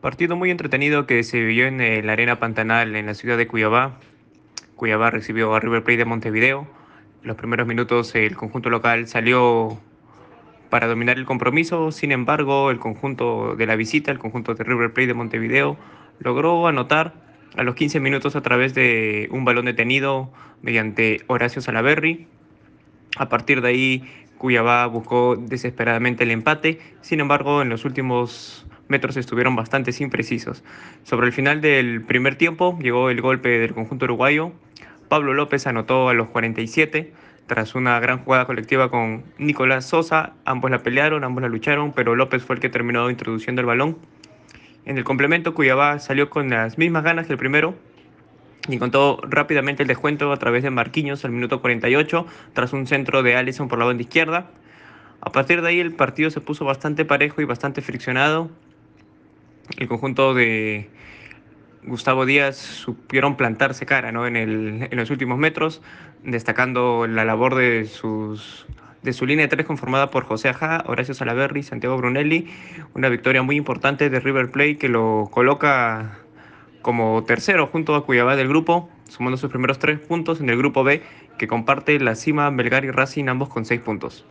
Partido muy entretenido que se vivió en eh, la Arena Pantanal en la ciudad de Cuyabá. Cuyabá recibió a River Plate de Montevideo. En los primeros minutos el conjunto local salió para dominar el compromiso, sin embargo el conjunto de la visita, el conjunto de River Plate de Montevideo, logró anotar a los 15 minutos a través de un balón detenido mediante Horacio Salaberry. A partir de ahí Cuyabá buscó desesperadamente el empate, sin embargo en los últimos metros estuvieron bastante imprecisos. Sobre el final del primer tiempo llegó el golpe del conjunto uruguayo. Pablo López anotó a los 47 tras una gran jugada colectiva con Nicolás Sosa. Ambos la pelearon, ambos la lucharon, pero López fue el que terminó introduciendo el balón. En el complemento, Cuyabá salió con las mismas ganas que el primero, y contó rápidamente el descuento a través de Marquinhos al minuto 48, tras un centro de Allison por la banda izquierda. A partir de ahí el partido se puso bastante parejo y bastante friccionado el conjunto de Gustavo Díaz supieron plantarse cara ¿no? en, el, en los últimos metros, destacando la labor de, sus, de su línea de tres conformada por José Ajá, Horacio Salaverri, Santiago Brunelli, una victoria muy importante de River Plate que lo coloca como tercero junto a Cuyabá del grupo, sumando sus primeros tres puntos en el grupo B que comparte la cima Belgar y Racing ambos con seis puntos.